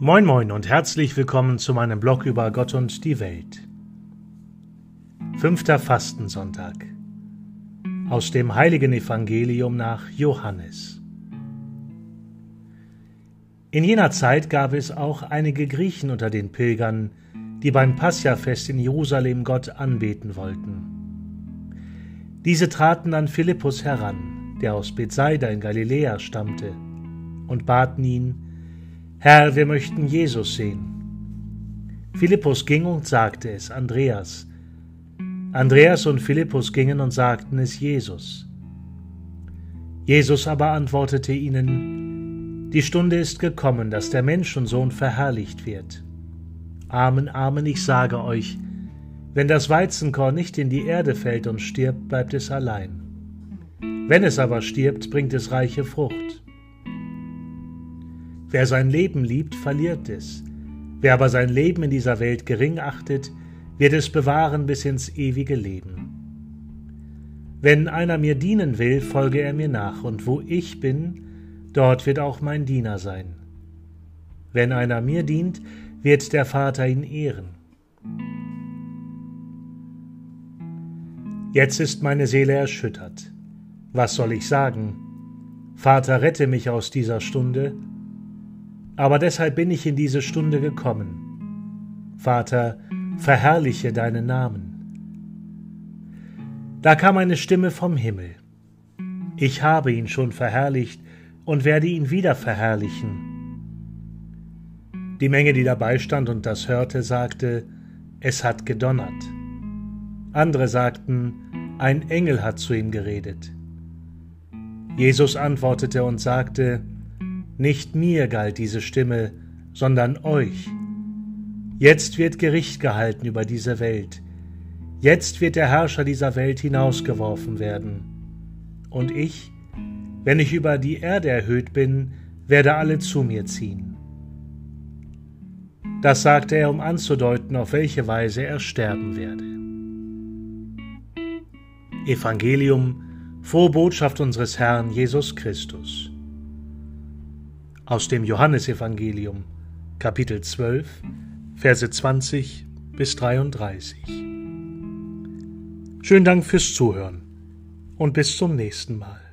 Moin moin und herzlich willkommen zu meinem Blog über Gott und die Welt. Fünfter Fastensonntag aus dem heiligen Evangelium nach Johannes. In jener Zeit gab es auch einige Griechen unter den Pilgern, die beim Passiafest in Jerusalem Gott anbeten wollten. Diese traten an Philippus heran, der aus Bethsaida in Galiläa stammte, und baten ihn, Herr, wir möchten Jesus sehen. Philippus ging und sagte es Andreas. Andreas und Philippus gingen und sagten es Jesus. Jesus aber antwortete ihnen, Die Stunde ist gekommen, dass der Menschensohn verherrlicht wird. Amen, Amen, ich sage euch, wenn das Weizenkorn nicht in die Erde fällt und stirbt, bleibt es allein. Wenn es aber stirbt, bringt es reiche Frucht. Wer sein Leben liebt, verliert es. Wer aber sein Leben in dieser Welt gering achtet, wird es bewahren bis ins ewige Leben. Wenn einer mir dienen will, folge er mir nach, und wo ich bin, dort wird auch mein Diener sein. Wenn einer mir dient, wird der Vater ihn ehren. Jetzt ist meine Seele erschüttert. Was soll ich sagen? Vater, rette mich aus dieser Stunde, aber deshalb bin ich in diese Stunde gekommen. Vater, verherrliche deinen Namen. Da kam eine Stimme vom Himmel. Ich habe ihn schon verherrlicht und werde ihn wieder verherrlichen. Die Menge, die dabei stand und das hörte, sagte, es hat gedonnert. Andere sagten, ein Engel hat zu ihm geredet. Jesus antwortete und sagte, nicht mir galt diese Stimme, sondern euch. Jetzt wird Gericht gehalten über diese Welt. Jetzt wird der Herrscher dieser Welt hinausgeworfen werden. Und ich, wenn ich über die Erde erhöht bin, werde alle zu mir ziehen. Das sagte er, um anzudeuten, auf welche Weise er sterben werde. Evangelium, frohe Botschaft unseres Herrn Jesus Christus aus dem Johannesevangelium, Kapitel 12, Verse 20 bis 33. Schönen Dank fürs Zuhören und bis zum nächsten Mal.